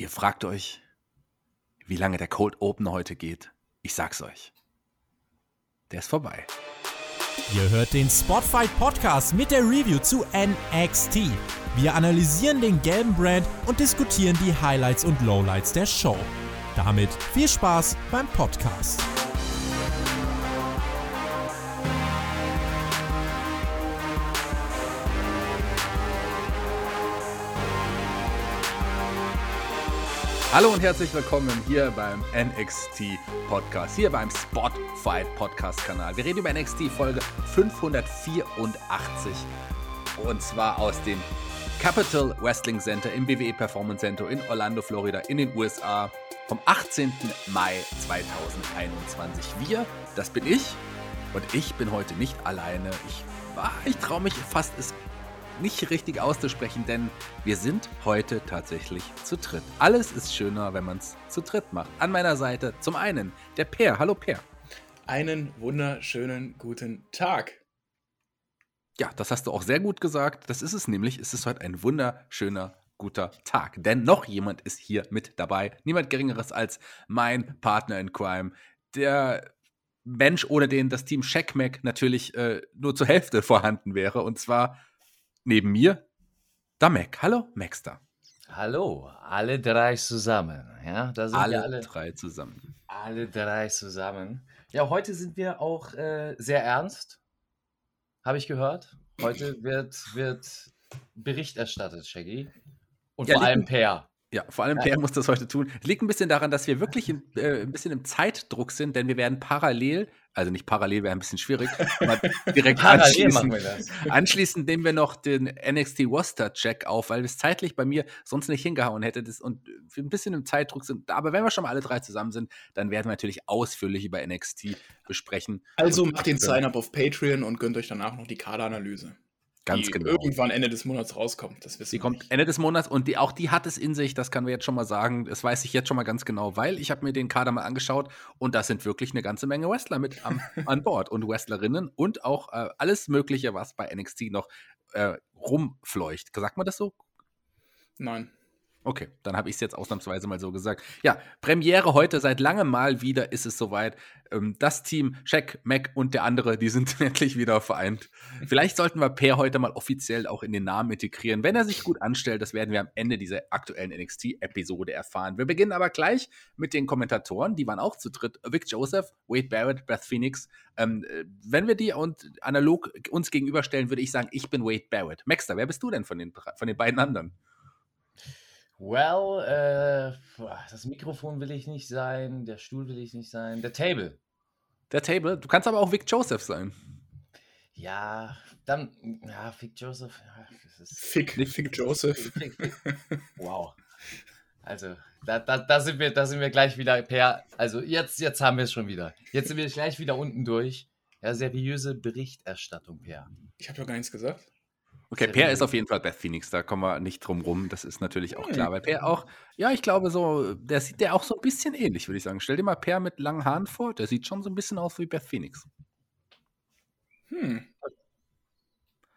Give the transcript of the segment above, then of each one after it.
Ihr fragt euch, wie lange der Cold Open heute geht. Ich sag's euch. Der ist vorbei. Ihr hört den Spotfight Podcast mit der Review zu NXT. Wir analysieren den gelben Brand und diskutieren die Highlights und Lowlights der Show. Damit viel Spaß beim Podcast. Hallo und herzlich willkommen hier beim NXT Podcast, hier beim Spotfight Podcast Kanal. Wir reden über NXT Folge 584 und zwar aus dem Capital Wrestling Center im WWE Performance Center in Orlando, Florida in den USA vom 18. Mai 2021. Wir, das bin ich und ich bin heute nicht alleine. Ich, ich traue mich fast es nicht richtig auszusprechen, denn wir sind heute tatsächlich zu dritt. Alles ist schöner, wenn man es zu dritt macht. An meiner Seite zum einen der Per. Hallo Per. Einen wunderschönen guten Tag. Ja, das hast du auch sehr gut gesagt. Das ist es nämlich. Es ist heute ein wunderschöner guter Tag. Denn noch jemand ist hier mit dabei. Niemand Geringeres als mein Partner in Crime. Der Mensch, ohne den das Team Checkmack natürlich äh, nur zur Hälfte vorhanden wäre. Und zwar neben mir der Mac. Hallo, Maxter. Hallo, alle drei zusammen. Ja, da sind alle, wir alle drei zusammen. Alle drei zusammen. Ja, heute sind wir auch äh, sehr ernst, habe ich gehört. Heute wird, wird Bericht erstattet, Shaggy. Und ja, vor allem Per. Ja, vor allem Per muss das heute tun. Liegt ein bisschen daran, dass wir wirklich in, äh, ein bisschen im Zeitdruck sind, denn wir werden parallel, also nicht parallel wäre ein bisschen schwierig, aber direkt anschließen, anschließend nehmen wir noch den NXT Roster Check auf, weil es zeitlich bei mir sonst nicht hingehauen hätte das, und wir ein bisschen im Zeitdruck sind. Aber wenn wir schon mal alle drei zusammen sind, dann werden wir natürlich ausführlich über NXT besprechen. Also macht den Sign-up auf Patreon und gönnt euch danach noch die Kaderanalyse. Ganz die genau. irgendwann Ende des Monats rauskommt. Das wissen die kommt nicht. Ende des Monats und die, auch die hat es in sich, das können wir jetzt schon mal sagen. Das weiß ich jetzt schon mal ganz genau, weil ich habe mir den Kader mal angeschaut und da sind wirklich eine ganze Menge Wrestler mit am, an Bord und Wrestlerinnen und auch äh, alles Mögliche, was bei NXT noch äh, rumfleucht. Sagt man das so? Nein. Okay, dann habe ich es jetzt ausnahmsweise mal so gesagt. Ja, Premiere heute, seit langem Mal wieder ist es soweit. Ähm, das Team, Shaq, Mac und der andere, die sind endlich wieder vereint. Vielleicht sollten wir Per heute mal offiziell auch in den Namen integrieren. Wenn er sich gut anstellt, das werden wir am Ende dieser aktuellen NXT-Episode erfahren. Wir beginnen aber gleich mit den Kommentatoren, die waren auch zu dritt. Vic Joseph, Wade Barrett, Beth Phoenix. Ähm, äh, wenn wir die und analog uns gegenüberstellen, würde ich sagen, ich bin Wade Barrett. Maxter, wer bist du denn von den, von den beiden anderen? Well, äh, das Mikrofon will ich nicht sein, der Stuhl will ich nicht sein, der Table. Der Table? Du kannst aber auch Vic Joseph sein. Ja, dann, ja, Vic Joseph. Ja, das ist Fick, nicht Fick Joseph. Fick, Fick, wow. Also, da, da, da, sind wir, da sind wir gleich wieder per. Also, jetzt, jetzt haben wir es schon wieder. Jetzt sind wir gleich wieder unten durch. Ja, seriöse Berichterstattung, Per. Ich habe ja gar nichts gesagt. Okay, Per ist auf jeden Fall Beth Phoenix, da kommen wir nicht drum rum, das ist natürlich auch klar. Weil Per auch, ja, ich glaube so, der sieht der auch so ein bisschen ähnlich, würde ich sagen. Stell dir mal Per mit langen Haaren vor, der sieht schon so ein bisschen aus wie Beth Phoenix. Hm.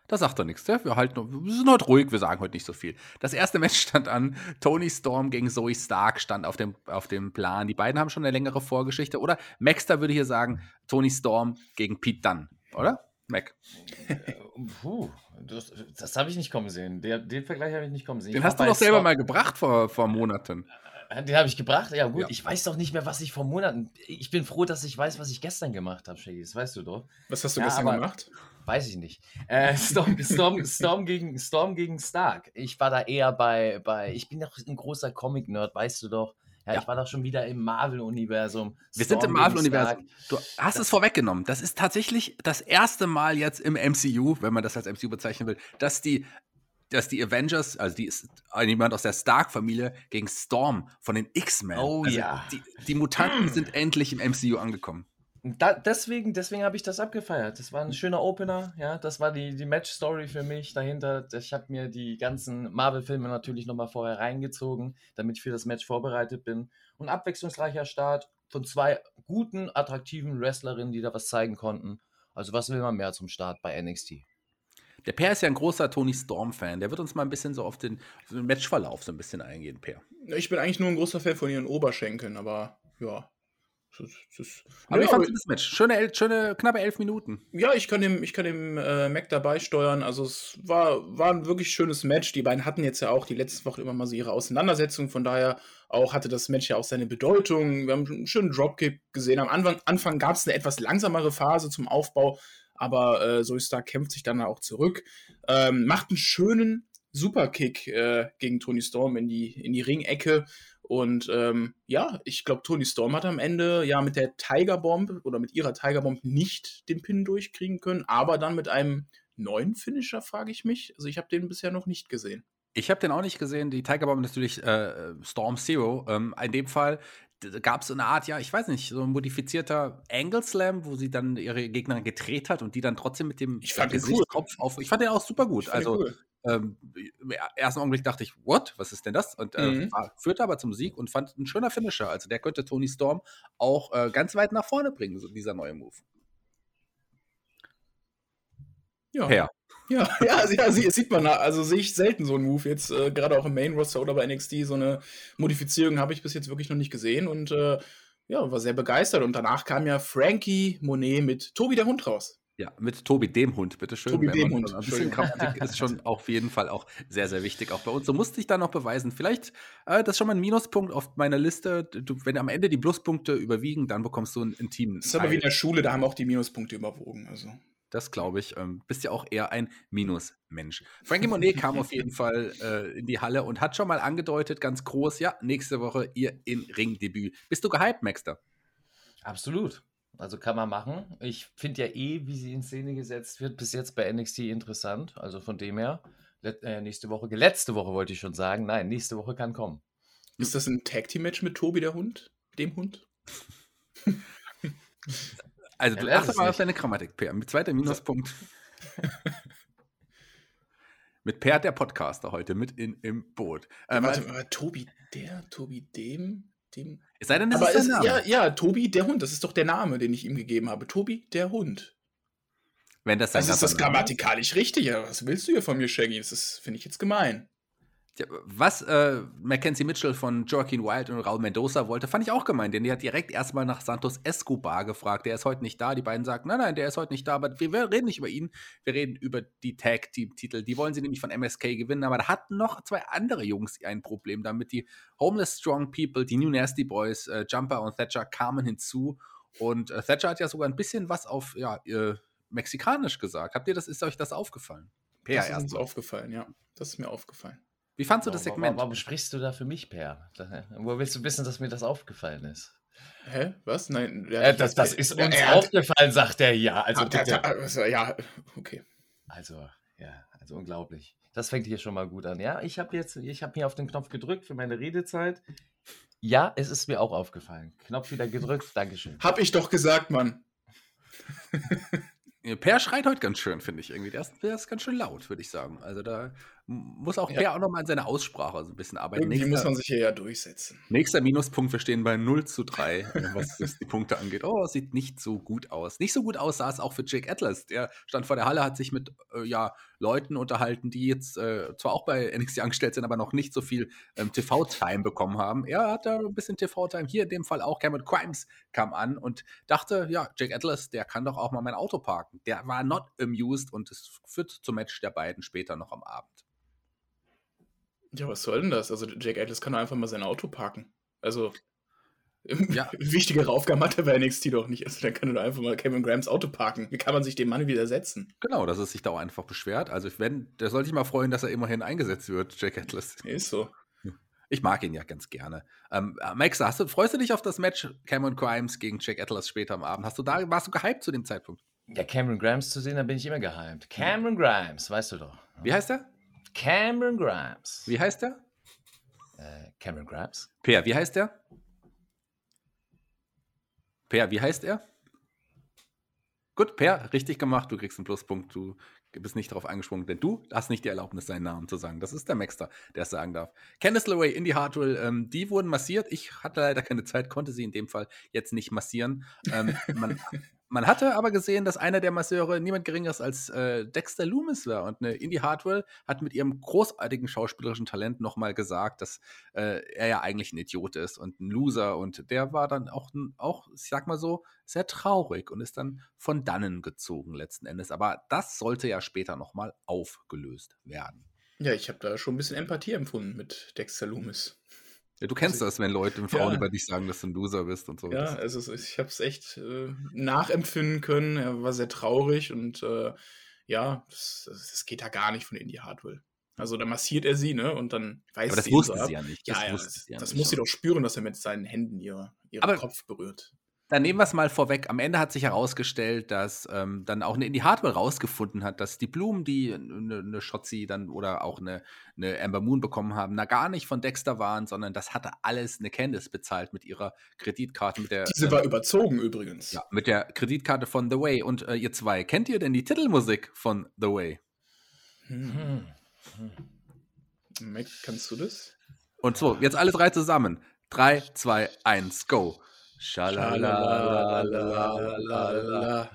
Da sagt er nichts. Wir, halten, wir sind heute ruhig, wir sagen heute nicht so viel. Das erste Match stand an. Tony Storm gegen Zoe Stark stand auf dem, auf dem Plan. Die beiden haben schon eine längere Vorgeschichte. Oder Maxter würde hier sagen, Tony Storm gegen Pete Dunn, oder? Mac. Äh, puh, das, das habe ich nicht kommen sehen. Der, den Vergleich habe ich nicht kommen sehen. Den hast du doch selber mal gebracht vor, vor Monaten. Äh, den habe ich gebracht? Ja, gut. Ja. Ich weiß doch nicht mehr, was ich vor Monaten. Ich bin froh, dass ich weiß, was ich gestern gemacht habe, Shaggy. Das weißt du doch. Was hast du ja, gestern gemacht? Weiß ich nicht. Äh, Storm, Storm, Storm, gegen, Storm gegen Stark. Ich war da eher bei. bei ich bin doch ein großer Comic-Nerd, weißt du doch. Ja, ja, ich war doch schon wieder im Marvel-Universum. Wir sind im Marvel-Universum. Du hast das es vorweggenommen. Das ist tatsächlich das erste Mal jetzt im MCU, wenn man das als MCU bezeichnen will, dass die, dass die Avengers, also die ist jemand aus der Stark-Familie, gegen Storm von den X-Men. Oh also ja. Die, die Mutanten sind endlich im MCU angekommen. Da, deswegen deswegen habe ich das abgefeiert. Das war ein schöner Opener, ja. Das war die, die Match-Story für mich dahinter. Ich habe mir die ganzen Marvel-Filme natürlich nochmal vorher reingezogen, damit ich für das Match vorbereitet bin. Und abwechslungsreicher Start von zwei guten, attraktiven Wrestlerinnen, die da was zeigen konnten. Also was will man mehr zum Start bei NXT? Der Per ist ja ein großer Tony Storm-Fan. Der wird uns mal ein bisschen so auf den, auf den Matchverlauf so ein bisschen eingehen, Per. Ich bin eigentlich nur ein großer Fan von ihren Oberschenkeln, aber ja. Das, aber ja, fandest du das Match? Schöne, schöne, knappe elf Minuten. Ja, ich kann dem, ich kann dem äh, Mac dabei steuern. Also es war, war ein wirklich schönes Match. Die beiden hatten jetzt ja auch die letzte Woche immer mal so ihre Auseinandersetzung. Von daher auch hatte das Match ja auch seine Bedeutung. Wir haben einen schönen Dropkick gesehen. Am Anfang, Anfang gab es eine etwas langsamere Phase zum Aufbau, aber äh, Soystar kämpft sich dann auch zurück. Ähm, macht einen schönen Superkick äh, gegen Tony Storm in die, in die Ringecke. Und ähm, ja, ich glaube, Tony Storm hat am Ende ja mit der Tiger Bomb oder mit ihrer Tiger Bomb nicht den Pin durchkriegen können, aber dann mit einem neuen Finisher, frage ich mich. Also ich habe den bisher noch nicht gesehen. Ich habe den auch nicht gesehen. Die Tiger Bomb natürlich äh, Storm Zero. Ähm, in dem Fall gab es so eine Art, ja, ich weiß nicht, so ein modifizierter Angle Slam, wo sie dann ihre Gegner gedreht hat und die dann trotzdem mit dem ich fand cool. Kopf auf. Ich fand den auch super gut. Also cool ähm, im ersten Augenblick dachte ich, what? Was ist denn das? Und äh, mhm. war, führte aber zum Sieg und fand ein schöner Finisher. Also der könnte Tony Storm auch äh, ganz weit nach vorne bringen, so dieser neue Move. Ja. Per. Ja, ja, ja, sieht man, also sehe ich selten so einen Move. Jetzt äh, gerade auch im Main Roster oder bei NXT, so eine Modifizierung habe ich bis jetzt wirklich noch nicht gesehen und äh, ja, war sehr begeistert. Und danach kam ja Frankie Monet mit Tobi der Hund raus. Ja, mit Tobi dem Hund, bitteschön. Tobi dem Hund. Ein bisschen Grammatik ist schon auf jeden Fall auch sehr, sehr wichtig, auch bei uns. So musste ich da noch beweisen. Vielleicht, äh, das ist schon mal ein Minuspunkt auf meiner Liste. Du, wenn am Ende die Pluspunkte überwiegen, dann bekommst du ein, ein Team. Das ist aber wie in der Schule, da haben auch die Minuspunkte überwogen. Also. Das glaube ich. Ähm, bist ja auch eher ein Minusmensch. Frankie Monet kam auf jeden Fall äh, in die Halle und hat schon mal angedeutet, ganz groß, ja, nächste Woche ihr in Ringdebüt. Bist du gehypt, Maxter? Absolut. Also kann man machen. Ich finde ja eh, wie sie in Szene gesetzt wird, bis jetzt bei NXT interessant. Also von dem her, äh, nächste Woche, letzte Woche wollte ich schon sagen. Nein, nächste Woche kann kommen. Ist das ein Tag Team Match mit Tobi der Hund? Dem Hund? also du achte mal auf deine Grammatik, Per. Mit zweiter Minuspunkt. mit Per der Podcaster heute mit in, im Boot. Ähm, warte mal, Tobi der, Tobi dem? Dem es sei denn, das aber ist, ist Ja, ja, Tobi der Hund, das ist doch der Name, den ich ihm gegeben habe. Tobi der Hund. Wenn das Also ist das grammatikalisch richtig. was willst du hier von mir, Shaggy? Das finde ich jetzt gemein. Was äh, Mackenzie Mitchell von Joaquin Wild und Raul Mendoza wollte, fand ich auch gemein, denn die hat direkt erstmal nach Santos Escobar gefragt. Der ist heute nicht da. Die beiden sagen, nein, nein, der ist heute nicht da, aber wir, reden nicht über ihn. Wir reden über die Tag-Team-Titel. Die wollen sie nämlich von MSK gewinnen, aber da hatten noch zwei andere Jungs ein Problem damit. Die Homeless Strong People, die New Nasty Boys, äh, Jumper und Thatcher kamen hinzu. Und äh, Thatcher hat ja sogar ein bisschen was auf ja, äh, Mexikanisch gesagt. Habt ihr das, ist euch das aufgefallen? Per das ist uns aufgefallen, ja. Das ist mir aufgefallen. Wie fandst du das Segment? Warum, warum sprichst du da für mich, Per? Wo willst du wissen, dass mir das aufgefallen ist? Hä? Was? Nein. Ja, äh, das, das ist uns ja, aufgefallen, sagt er ja. Also, hat, hat, also, ja, okay. Also, ja, also unglaublich. Das fängt hier schon mal gut an. Ja, ich habe jetzt, ich habe mir auf den Knopf gedrückt für meine Redezeit. Ja, es ist mir auch aufgefallen. Knopf wieder gedrückt, Dankeschön. Hab ich doch gesagt, Mann. Per schreit heute ganz schön, finde ich irgendwie. Der ist, der ist ganz schön laut, würde ich sagen. Also da muss auch ja. Auch nochmal an seiner Aussprache so ein bisschen arbeiten. Irgendwie nächster, muss man sich hier ja durchsetzen. Nächster Minuspunkt, wir stehen bei 0 zu 3, was die Punkte angeht. Oh, sieht nicht so gut aus. Nicht so gut aus sah es auch für Jake Atlas. Der stand vor der Halle, hat sich mit äh, ja, Leuten unterhalten, die jetzt äh, zwar auch bei NXT angestellt sind, aber noch nicht so viel ähm, TV-Time bekommen haben. Er hat da ein bisschen TV-Time. Hier in dem Fall auch Cameron Crimes kam an und dachte, ja, Jake Atlas, der kann doch auch mal mein Auto parken. Der war not amused und es führt zum Match der beiden später noch am Abend. Ja, was soll denn das? Also Jake Atlas kann doch einfach mal sein Auto parken. Also ja. wichtigere Aufgaben hat er bei NXT doch nicht. Also dann kann er doch einfach mal Kevin Grahams Auto parken. Wie kann man sich dem Mann widersetzen? Genau, dass er sich da auch einfach beschwert. Also wenn, der soll sich mal freuen, dass er immerhin eingesetzt wird, Jake Atlas. Ist so. Ich mag ihn ja ganz gerne. Ähm, Max, hast du, freust du dich auf das Match Cameron Grimes gegen Jake Atlas später am Abend? Hast du da, warst du gehypt zu dem Zeitpunkt? Ja, Cameron Grimes zu sehen, da bin ich immer gehypt. Cameron Grimes, weißt du doch. Wie heißt er? Cameron Grimes. Wie heißt der? Äh, Cameron Grimes. Per, wie heißt der? Per, wie heißt er? Gut, Per, richtig gemacht. Du kriegst einen Pluspunkt. Du bist nicht darauf angesprungen, denn du hast nicht die Erlaubnis, seinen Namen zu sagen. Das ist der Maxter, der es sagen darf. Candice LeRae, Indy Hartwell, ähm, die wurden massiert. Ich hatte leider keine Zeit, konnte sie in dem Fall jetzt nicht massieren. Ähm, man Man hatte aber gesehen, dass einer der Masseure niemand geringeres als äh, Dexter Loomis war. Und eine Indie Hardwell hat mit ihrem großartigen schauspielerischen Talent nochmal gesagt, dass äh, er ja eigentlich ein Idiot ist und ein Loser. Und der war dann auch, auch, ich sag mal so, sehr traurig und ist dann von dannen gezogen letzten Endes. Aber das sollte ja später nochmal aufgelöst werden. Ja, ich habe da schon ein bisschen Empathie empfunden mit Dexter Loomis. Ja, du kennst also, das, wenn Leute und Frauen ja. über dich sagen, dass du ein Loser bist und so. Ja, also ich habe es echt äh, nachempfinden können. Er war sehr traurig und äh, ja, das, das, geht da gar nicht von Indie Hardwell. Also da massiert er sie, ne? Und dann weiß Aber das sie wusste sie ja nicht. Das ja, ja, das, ja das muss sie doch spüren, dass er mit seinen Händen ihr, ihren Kopf berührt. Dann nehmen wir es mal vorweg. Am Ende hat sich herausgestellt, dass ähm, dann auch eine Indie Hardware rausgefunden hat, dass die Blumen, die eine, eine Shotzi dann oder auch eine, eine Amber Moon bekommen haben, na gar nicht von Dexter waren, sondern das hatte alles eine Candice bezahlt mit ihrer Kreditkarte. Mit der, Diese äh, war überzogen übrigens. Ja, mit der Kreditkarte von The Way. Und äh, ihr zwei, kennt ihr denn die Titelmusik von The Way? Hm. Hm. Mac, kannst du das? Und so, jetzt alle drei zusammen. Drei, zwei, eins, go. Schalalalala.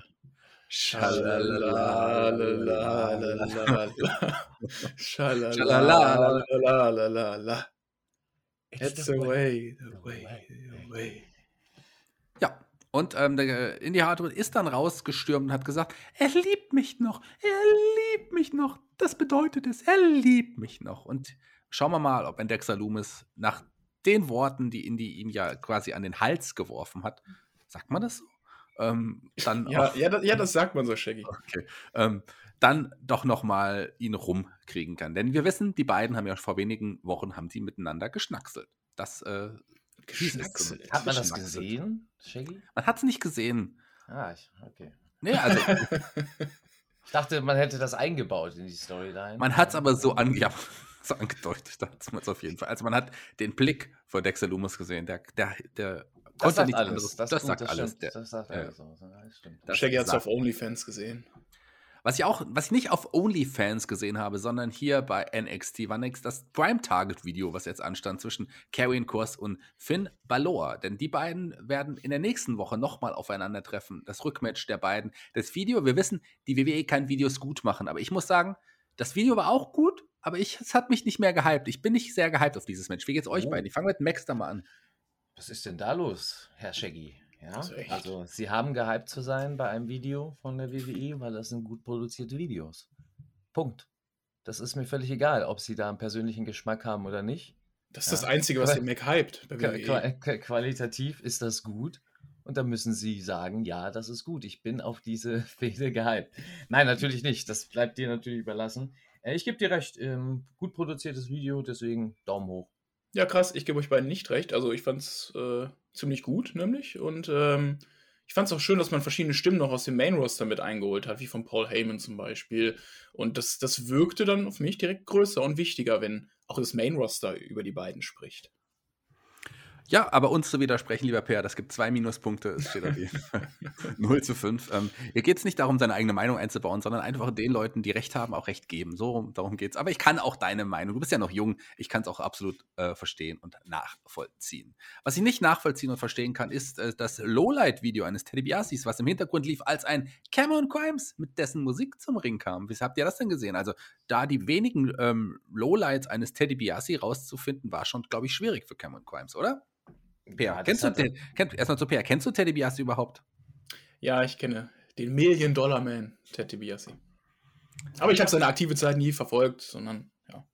It's the way, the way, the way. Ja, und ähm, der Indie Hardwood ist dann rausgestürmt und hat gesagt, er liebt mich noch, er liebt mich noch. Das bedeutet es, er liebt mich noch. Und schauen wir mal, ob ein Dexter Loomis nach den Worten, die Indy ihm ja quasi an den Hals geworfen hat. Sagt man das so? Ähm, dann ja, auch, ja, das, ja, das sagt man so, Shaggy. Okay. Ähm, dann doch noch mal ihn rumkriegen kann. Denn wir wissen, die beiden haben ja vor wenigen Wochen haben sie miteinander geschnackselt. Das äh, geschnackselt. Hat man das gesehen, Shaggy? Man hat es nicht gesehen. Ah, ich, okay. Nee, also ich dachte, man hätte das eingebaut in die Storyline. Man hat es aber so ange ja, so angedeutet, da hat man es auf jeden Fall. Also man hat den Blick von Dexter Loomis gesehen, der, der, der das sagt alles. Anderes. Das, das sagt das alles. Der, das sagt alles. Ja. Shaggy hat es auf OnlyFans gesehen. Was ich auch, was ich nicht auf OnlyFans gesehen habe, sondern hier bei NXT war next das Prime Target Video, was jetzt anstand zwischen Karrion Kurs und Finn Balor. Denn die beiden werden in der nächsten Woche nochmal aufeinandertreffen. Das Rückmatch der beiden. Das Video, wir wissen, die WWE kann Videos gut machen, aber ich muss sagen, das Video war auch gut, aber ich, es hat mich nicht mehr gehypt. Ich bin nicht sehr gehypt auf dieses Match. Wie geht's euch oh. beiden? Ich fange mit Max da mal an. Was ist denn da los, Herr Shaggy? Ja, also Sie haben gehypt zu sein bei einem Video von der WWE, weil das sind gut produzierte Videos. Punkt. Das ist mir völlig egal, ob Sie da einen persönlichen Geschmack haben oder nicht. Das ist ja. das Einzige, was den Mac hypt bei WWE. Qualitativ ist das gut. Und da müssen Sie sagen, ja, das ist gut. Ich bin auf diese Fehde gehypt. Nein, natürlich nicht. Das bleibt dir natürlich überlassen. Äh, ich gebe dir recht, ähm, gut produziertes Video, deswegen Daumen hoch. Ja, krass, ich gebe euch beiden nicht recht. Also ich fand es äh, ziemlich gut, nämlich. Und ähm, ich fand es auch schön, dass man verschiedene Stimmen noch aus dem Main-Roster mit eingeholt hat, wie von Paul Heyman zum Beispiel. Und das, das wirkte dann auf mich direkt größer und wichtiger, wenn auch das Main-Roster über die beiden spricht. Ja, aber uns zu widersprechen, lieber Per, das gibt zwei Minuspunkte. Es steht auf jeden Fall 0 zu 5. Ähm, hier geht es nicht darum, seine eigene Meinung einzubauen, sondern einfach den Leuten, die Recht haben, auch Recht geben. So, darum geht es. Aber ich kann auch deine Meinung, du bist ja noch jung, ich kann es auch absolut äh, verstehen und nachvollziehen. Was ich nicht nachvollziehen und verstehen kann, ist äh, das Lowlight-Video eines Teddy Biasis, was im Hintergrund lief, als ein Cameron Crimes mit dessen Musik zum Ring kam. Wie habt ihr das denn gesehen? Also, da die wenigen ähm, Lowlights eines Teddy Biasi rauszufinden, war schon, glaube ich, schwierig für Cameron Crimes, oder? Per, ja, kennst du den, kenn, erstmal zu Per, kennst du Teddy Biasi überhaupt? Ja, ich kenne den Million Dollar Man, Teddy Biasi. Aber ich habe seine aktive Zeit nie verfolgt, sondern ja,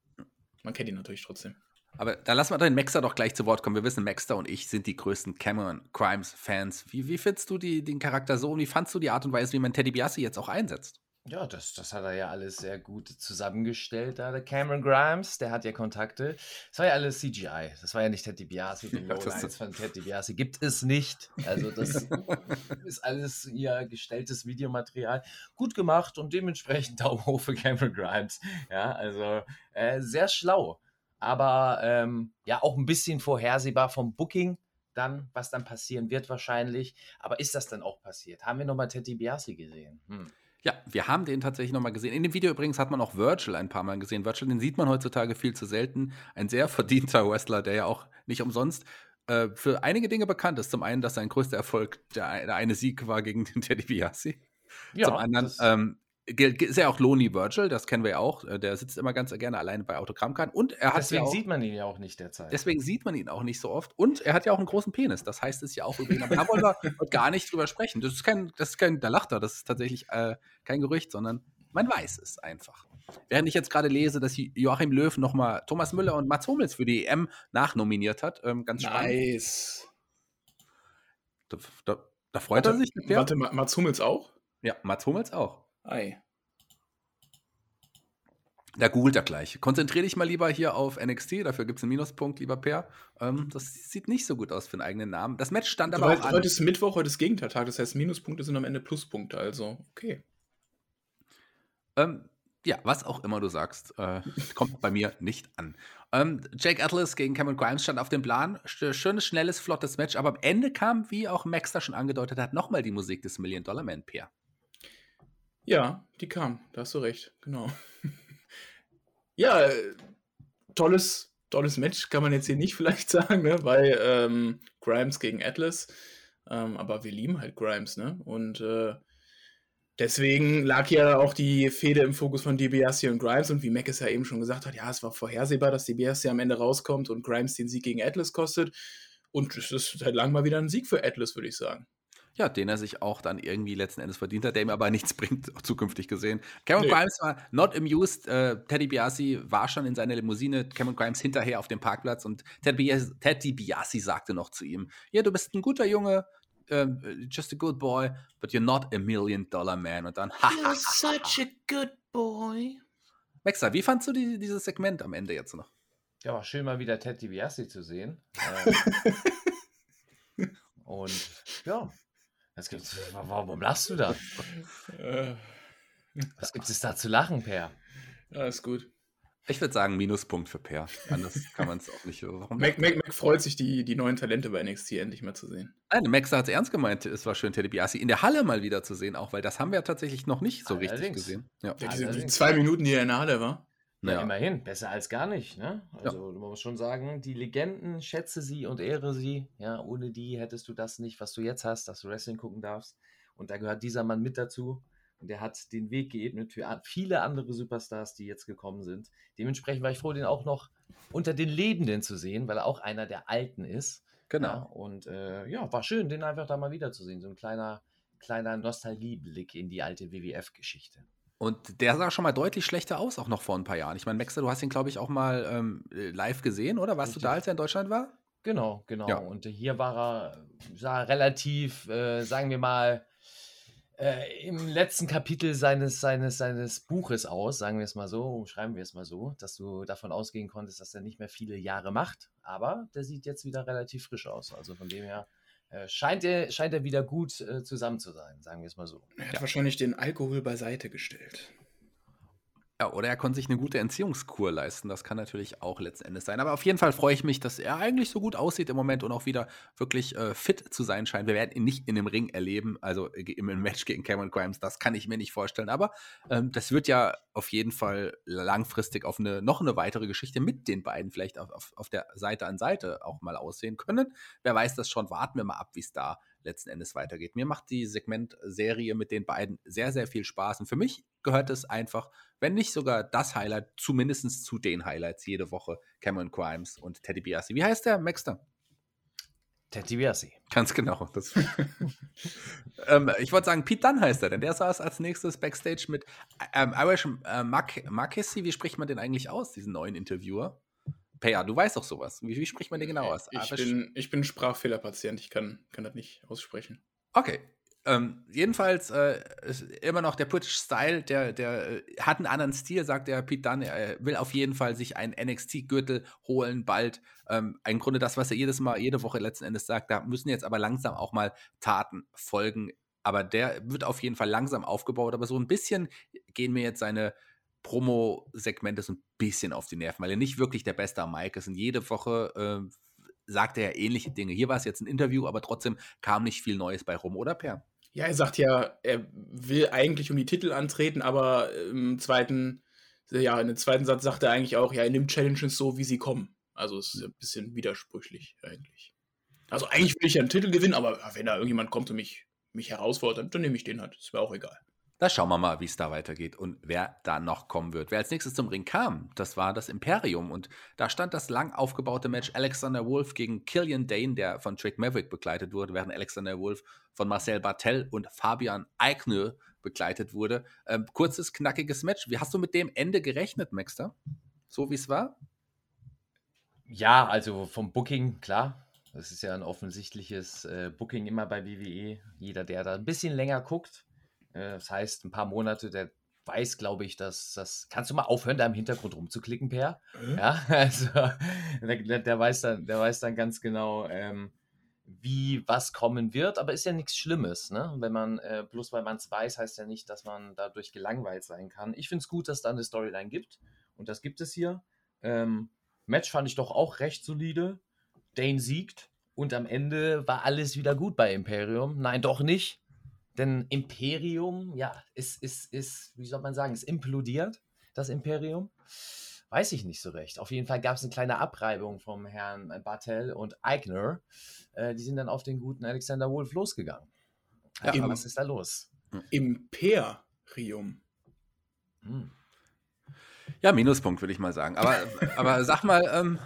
man kennt ihn natürlich trotzdem. Aber da lassen wir den Maxter doch gleich zu Wort kommen. Wir wissen, Maxter und ich sind die größten Cameron Crimes Fans. Wie, wie findest du die, den Charakter so und wie fandst du die Art und Weise, wie man Teddy Biasi jetzt auch einsetzt? Ja, das, das hat er ja alles sehr gut zusammengestellt, da der Cameron Grimes, der hat ja Kontakte. Das war ja alles CGI. Das war ja nicht Ted DiBiase. Den ja, Lowlines von Ted DiBiase gibt es nicht. Also das ist alles ihr gestelltes Videomaterial. Gut gemacht und dementsprechend Daumen hoch für Cameron Grimes. Ja, also äh, sehr schlau. Aber ähm, ja, auch ein bisschen vorhersehbar vom Booking dann, was dann passieren wird wahrscheinlich. Aber ist das dann auch passiert? Haben wir nochmal Ted DiBiase gesehen? Hm. Ja, wir haben den tatsächlich nochmal gesehen. In dem Video übrigens hat man auch Virgil ein paar Mal gesehen. Virgil, den sieht man heutzutage viel zu selten. Ein sehr verdienter Wrestler, der ja auch nicht umsonst äh, für einige Dinge bekannt ist. Zum einen, dass sein größter Erfolg der, der eine Sieg war gegen den Teddy Biassi. Ja, Zum anderen ähm, ist ja auch Lonely Virgil, das kennen wir ja auch. Äh, der sitzt immer ganz gerne alleine bei Autogrammkarten. Und er hat deswegen ja auch, sieht man ihn ja auch nicht derzeit. Deswegen sieht man ihn auch nicht so oft. Und er hat ja auch einen großen Penis. Das heißt es ja auch übrigens. Aber da wollen wir gar nicht drüber sprechen. Das ist kein, das ist kein, da lacht er. Das ist tatsächlich äh, kein Gerücht, sondern man weiß es einfach. Während ich jetzt gerade lese, dass Joachim Löw nochmal Thomas Müller und Mats Hummels für die EM nachnominiert hat. Ähm, ganz spannend. Nice. Da, da, da freut warte, er sich. Warte, Mats Hummels auch? Ja, Mats Hummels auch. Ei. Da googelt er gleich. Konzentriere dich mal lieber hier auf NXT, dafür gibt es einen Minuspunkt, lieber Per. Ähm, das sieht nicht so gut aus für einen eigenen Namen. Das Match stand aber heute, auch an. Heute ist Mittwoch, heute ist Gegenteiltag, das heißt Minuspunkte sind am Ende Pluspunkte, also okay. Ähm, ja, was auch immer du sagst, äh, kommt bei mir nicht an. Ähm, Jake Atlas gegen Cameron Grimes stand auf dem Plan. Schönes, schnelles, flottes Match, aber am Ende kam, wie auch Max da schon angedeutet hat, nochmal die Musik des Million Dollar Man Pair. Ja, die kam, da hast du recht, genau. ja, tolles, tolles Match kann man jetzt hier nicht vielleicht sagen, ne? bei ähm, Grimes gegen Atlas. Ähm, aber wir lieben halt Grimes, ne? Und äh, deswegen lag ja auch die Fehde im Fokus von DiBiase und Grimes. Und wie Mac es ja eben schon gesagt hat, ja, es war vorhersehbar, dass DiBiase am Ende rauskommt und Grimes den Sieg gegen Atlas kostet. Und es ist seit langem mal wieder ein Sieg für Atlas, würde ich sagen. Ja, den er sich auch dann irgendwie letzten Endes verdient hat, der ihm aber nichts bringt, zukünftig gesehen. Cameron nee. Grimes war not amused. Äh, Teddy Biasi war schon in seiner Limousine, Cameron Grimes hinterher auf dem Parkplatz und Teddy Biasi, Teddy Biasi sagte noch zu ihm: Ja, du bist ein guter Junge, uh, just a good boy, but you're not a million dollar man. Und dann, You're such a good boy. Maxa, wie fandst du die, dieses Segment am Ende jetzt noch? Ja, war schön mal wieder Teddy Biasi zu sehen. Ähm, und ja, was gibt's, warum lachst du da? Äh. Was gibt es da zu lachen, Per? Ja, ist gut. Ich würde sagen, Minuspunkt für Per. Anders kann man es auch nicht. Warum Mac, Mac, Mac, freut sich, die, die neuen Talente bei NXT endlich mal zu sehen. Nein, Max hat es ernst gemeint. Es war schön, Teddy Biasi in der Halle mal wieder zu sehen, auch weil das haben wir ja tatsächlich noch nicht so Allerdings. richtig gesehen. Ja. ja diese, die zwei Minuten, die er in der Halle war. Ja, ja, immerhin, besser als gar nicht. Ne? Also ja. man muss schon sagen, die Legenden, schätze sie und ehre sie. Ja, ohne die hättest du das nicht, was du jetzt hast, dass du Wrestling gucken darfst. Und da gehört dieser Mann mit dazu. Und der hat den Weg geebnet für viele andere Superstars, die jetzt gekommen sind. Dementsprechend war ich froh, den auch noch unter den Lebenden zu sehen, weil er auch einer der Alten ist. Genau. Ja, und äh, ja, war schön, den einfach da mal wiederzusehen. So ein kleiner, kleiner Nostalgieblick in die alte WWF-Geschichte. Und der sah schon mal deutlich schlechter aus, auch noch vor ein paar Jahren. Ich meine, Maxer, du hast ihn, glaube ich, auch mal ähm, live gesehen, oder? Warst Richtig. du da, als er in Deutschland war? Genau, genau. Ja. Und hier war er, sah relativ, äh, sagen wir mal, äh, im letzten Kapitel seines, seines, seines Buches aus, sagen wir es mal so, schreiben wir es mal so, dass du davon ausgehen konntest, dass er nicht mehr viele Jahre macht. Aber der sieht jetzt wieder relativ frisch aus. Also von dem her äh, scheint, er, scheint er wieder gut äh, zusammen zu sein, sagen wir es mal so. Er hat ja. wahrscheinlich den Alkohol beiseite gestellt. Ja, oder er konnte sich eine gute Entziehungskur leisten. Das kann natürlich auch letzten Endes sein. Aber auf jeden Fall freue ich mich, dass er eigentlich so gut aussieht im Moment und auch wieder wirklich äh, fit zu sein scheint. Wir werden ihn nicht in dem Ring erleben, also äh, im Match gegen Cameron Grimes. Das kann ich mir nicht vorstellen. Aber ähm, das wird ja auf jeden Fall langfristig auf eine noch eine weitere Geschichte mit den beiden vielleicht auf, auf, auf der Seite an Seite auch mal aussehen können. Wer weiß das schon? Warten wir mal ab, wie es da letzten Endes weitergeht. Mir macht die Segmentserie mit den beiden sehr, sehr viel Spaß. Und für mich gehört es einfach, wenn nicht sogar das Highlight, zumindest zu den Highlights jede Woche Cameron Crimes und Teddy Biasi. Wie heißt der, Maxter? Teddy Biasi. Ganz genau. ähm, ich wollte sagen, Pete Dunn heißt er, denn der saß als nächstes Backstage mit ähm, Irish äh, Marquesi. Wie spricht man den eigentlich aus, diesen neuen Interviewer? Peja, du weißt doch sowas. Wie, wie spricht man den genau aus? Ich, bin, ich bin Sprachfehlerpatient, ich kann, kann das nicht aussprechen. Okay. Ähm, jedenfalls äh, ist immer noch der British Style, der, der äh, hat einen anderen Stil, sagt der Pete Dunne. Er will auf jeden Fall sich einen NXT-Gürtel holen, bald. Ähm, Im Grunde das, was er jedes Mal, jede Woche letzten Endes sagt. Da müssen jetzt aber langsam auch mal Taten folgen. Aber der wird auf jeden Fall langsam aufgebaut. Aber so ein bisschen gehen mir jetzt seine Promo-Segment ist ein bisschen auf die Nerven, weil er nicht wirklich der Beste am Mike ist. Und jede Woche äh, sagt er ähnliche Dinge. Hier war es jetzt ein Interview, aber trotzdem kam nicht viel Neues bei rum, oder Per? Ja, er sagt ja, er will eigentlich um die Titel antreten, aber im zweiten, ja, in dem zweiten Satz sagt er eigentlich auch, ja, er nimmt Challenges so, wie sie kommen. Also es ist ein bisschen widersprüchlich eigentlich. Also eigentlich will ich ja einen Titel gewinnen, aber wenn da irgendjemand kommt und mich, mich herausfordert, dann nehme ich den halt. Das wäre auch egal. Da schauen wir mal, wie es da weitergeht und wer da noch kommen wird. Wer als nächstes zum Ring kam, das war das Imperium. Und da stand das lang aufgebaute Match Alexander Wolf gegen Killian Dane, der von Trick Maverick begleitet wurde, während Alexander Wolf von Marcel Bartel und Fabian Eichner begleitet wurde. Ähm, kurzes, knackiges Match. Wie hast du mit dem Ende gerechnet, Maxter? So wie es war? Ja, also vom Booking, klar. Das ist ja ein offensichtliches äh, Booking immer bei WWE. Jeder, der da ein bisschen länger guckt, das heißt, ein paar Monate, der weiß, glaube ich, dass das. Kannst du mal aufhören, da im Hintergrund rumzuklicken, Per? Mhm. Ja, also der, der, weiß dann, der weiß dann ganz genau, ähm, wie was kommen wird, aber ist ja nichts Schlimmes, ne? Wenn man, äh, bloß weil man es weiß, heißt ja nicht, dass man dadurch gelangweilt sein kann. Ich finde es gut, dass es da eine Storyline gibt. Und das gibt es hier. Ähm, Match fand ich doch auch recht solide. Dane siegt und am Ende war alles wieder gut bei Imperium. Nein, doch nicht. Denn Imperium, ja, ist, ist, ist, wie soll man sagen, ist implodiert, das Imperium. Weiß ich nicht so recht. Auf jeden Fall gab es eine kleine Abreibung vom Herrn Bartel und Eigner. Äh, die sind dann auf den guten Alexander Wolf losgegangen. Ja, Im, was ist da los? Imperium. Hm. Ja, Minuspunkt, würde ich mal sagen. Aber, aber sag mal, ähm,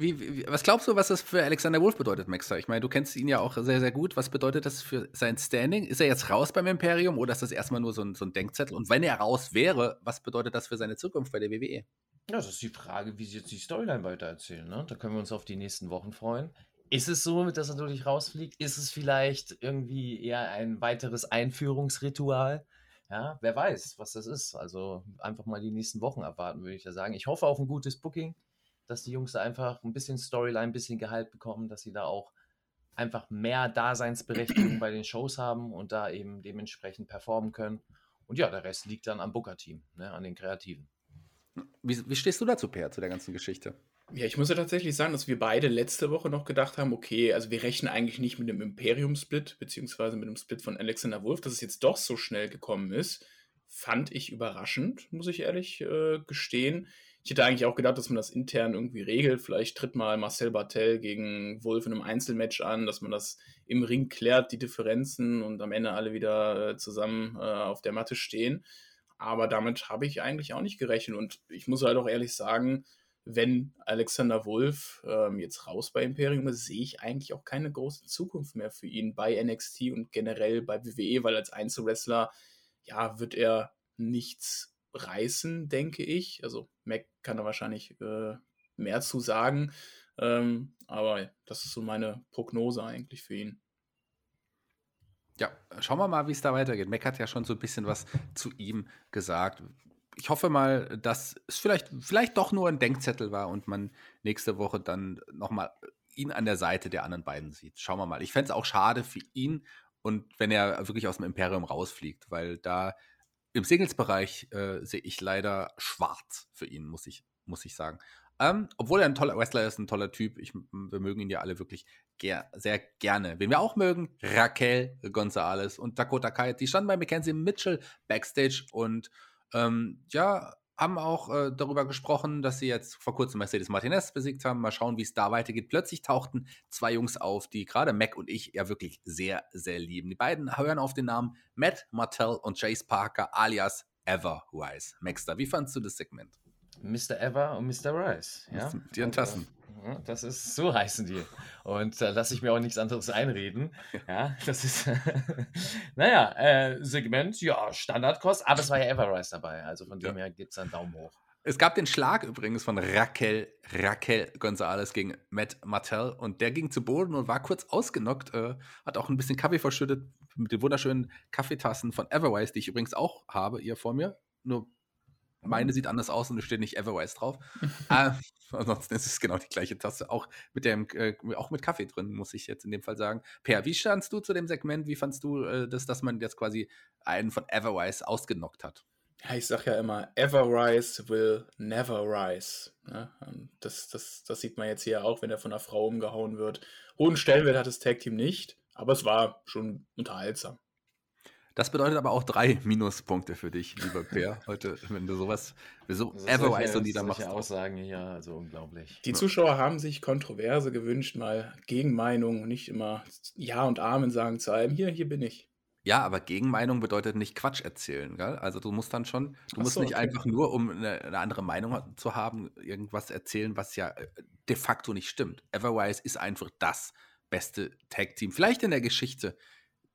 wie, wie, was glaubst du, was das für Alexander Wolf bedeutet, Maxer? Ich meine, du kennst ihn ja auch sehr, sehr gut. Was bedeutet das für sein Standing? Ist er jetzt raus beim Imperium oder ist das erstmal nur so ein, so ein Denkzettel? Und wenn er raus wäre, was bedeutet das für seine Zukunft bei der WWE? Ja, das ist die Frage, wie sie jetzt die Storyline weitererzählen. Ne? Da können wir uns auf die nächsten Wochen freuen. Ist es so, dass er natürlich rausfliegt? Ist es vielleicht irgendwie eher ein weiteres Einführungsritual? Ja, wer weiß, was das ist. Also einfach mal die nächsten Wochen abwarten, würde ich ja sagen. Ich hoffe auf ein gutes Booking dass die Jungs da einfach ein bisschen Storyline, ein bisschen Gehalt bekommen, dass sie da auch einfach mehr Daseinsberechtigung bei den Shows haben und da eben dementsprechend performen können. Und ja, der Rest liegt dann am Booker-Team, ne, an den Kreativen. Wie, wie stehst du dazu, Per, zu der ganzen Geschichte? Ja, ich muss ja tatsächlich sagen, dass wir beide letzte Woche noch gedacht haben, okay, also wir rechnen eigentlich nicht mit dem Imperium-Split, beziehungsweise mit dem Split von Alexander Wolf, dass es jetzt doch so schnell gekommen ist, fand ich überraschend, muss ich ehrlich äh, gestehen. Ich hätte eigentlich auch gedacht, dass man das intern irgendwie regelt. Vielleicht tritt mal Marcel Bartel gegen Wolf in einem Einzelmatch an, dass man das im Ring klärt, die Differenzen und am Ende alle wieder äh, zusammen äh, auf der Matte stehen. Aber damit habe ich eigentlich auch nicht gerechnet. Und ich muss halt auch ehrlich sagen, wenn Alexander Wolf ähm, jetzt raus bei Imperium ist, sehe ich eigentlich auch keine große Zukunft mehr für ihn bei NXT und generell bei WWE, weil als Einzelwrestler, ja, wird er nichts reißen, denke ich. Also Mac kann da wahrscheinlich äh, mehr zu sagen. Ähm, aber das ist so meine Prognose eigentlich für ihn. Ja, schauen wir mal, wie es da weitergeht. Mac hat ja schon so ein bisschen was zu ihm gesagt. Ich hoffe mal, dass es vielleicht, vielleicht doch nur ein Denkzettel war und man nächste Woche dann nochmal ihn an der Seite der anderen beiden sieht. Schauen wir mal. Ich fände es auch schade für ihn und wenn er wirklich aus dem Imperium rausfliegt, weil da im Singles-Bereich äh, sehe ich leider schwarz für ihn, muss ich, muss ich sagen. Ähm, obwohl er ein toller Wrestler ist, ein toller Typ. Ich, wir mögen ihn ja alle wirklich ger sehr gerne. Wen wir auch mögen, Raquel Gonzalez und Dakota Kai. Die standen bei Mackenzie Mitchell backstage und ähm, ja, haben auch äh, darüber gesprochen, dass sie jetzt vor kurzem Mercedes Martinez besiegt haben. Mal schauen, wie es da weitergeht. Plötzlich tauchten zwei Jungs auf, die gerade Mac und ich ja wirklich sehr, sehr lieben. Die beiden hören auf den Namen Matt Martell und Chase Parker alias Everwise. Maxter, wie fandest du das Segment? Mr. Ever und Mr. Rice. Ja? Die Tassen. Das ist, so heißen die. Und da äh, lasse ich mir auch nichts anderes einreden. Ja, das ist, naja, äh, Segment, ja, Standardkost, aber es war ja Everrise dabei. Also von dem her gibt es einen Daumen hoch. Es gab den Schlag übrigens von Raquel, Raquel Gonzalez gegen Matt Martell und der ging zu Boden und war kurz ausgenockt, äh, hat auch ein bisschen Kaffee verschüttet mit den wunderschönen Kaffeetassen von Everwise, die ich übrigens auch habe, hier vor mir. Nur meine sieht anders aus und es steht nicht Everwise drauf. äh, ansonsten ist es genau die gleiche Tasse. Auch mit, dem, äh, auch mit Kaffee drin, muss ich jetzt in dem Fall sagen. Per, wie standst du zu dem Segment? Wie fandst du äh, das, dass man jetzt quasi einen von Everwise ausgenockt hat? Ja, ich sag ja immer, Everrise will never rise. Ne? Das, das, das sieht man jetzt hier auch, wenn er von einer Frau umgehauen wird. Hohen Stellenwert hat das Tag Team nicht, aber es war schon unterhaltsam. Das bedeutet aber auch drei Minuspunkte für dich, lieber Per, heute, wenn du sowas, so Everwise und niedermachst. solche Aussagen hier, also unglaublich. Die Zuschauer haben sich Kontroverse gewünscht, mal Gegenmeinung und nicht immer Ja und Amen sagen zu einem. Hier, hier bin ich. Ja, aber Gegenmeinung bedeutet nicht Quatsch erzählen, gell? Also du musst dann schon, du Ach musst so, nicht okay. einfach nur, um eine, eine andere Meinung zu haben, irgendwas erzählen, was ja äh, de facto nicht stimmt. Everwise ist einfach das beste Tag-Team, vielleicht in der Geschichte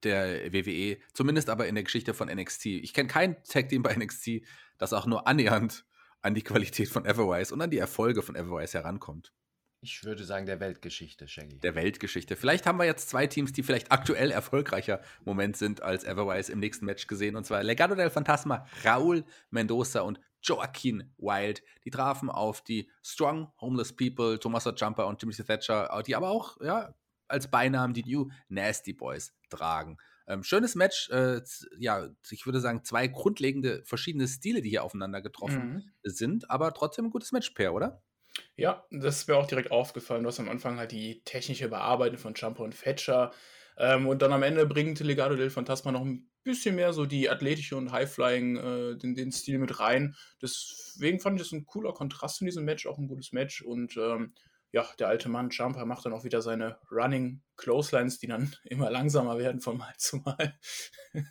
der WWE, zumindest aber in der Geschichte von NXT. Ich kenne kein Tag-Team bei NXT, das auch nur annähernd an die Qualität von Everwise und an die Erfolge von Everwise herankommt. Ich würde sagen, der Weltgeschichte, Shaggy. Der Weltgeschichte. Vielleicht haben wir jetzt zwei Teams, die vielleicht aktuell erfolgreicher im Moment sind als Everwise im nächsten Match gesehen. Und zwar Legado del Fantasma, Raúl Mendoza und Joaquin Wild. Die trafen auf die Strong Homeless People, Tommaso Jumper und Timothy Thatcher, die aber auch ja, als Beinamen die New Nasty Boys tragen. Ähm, schönes Match. Äh, ja, ich würde sagen, zwei grundlegende verschiedene Stile, die hier aufeinander getroffen Mhm. sind, aber trotzdem ein gutes Match-Pair, oder? Ja, das ist mir auch direkt aufgefallen. Du hast am Anfang halt die technische Bearbeitung von Jumper und Fetcher. Ähm, und dann am Ende bringt Legado del Fantasma noch ein bisschen mehr so die athletische und High-Flying, äh, den, den Stil mit rein. Deswegen fand ich das ein cooler Kontrast in diesem Match, auch ein gutes Match. Und ähm, ja, der alte Mann Jumper macht dann auch wieder seine Running Clotheslines, die dann immer langsamer werden von Mal zu Mal.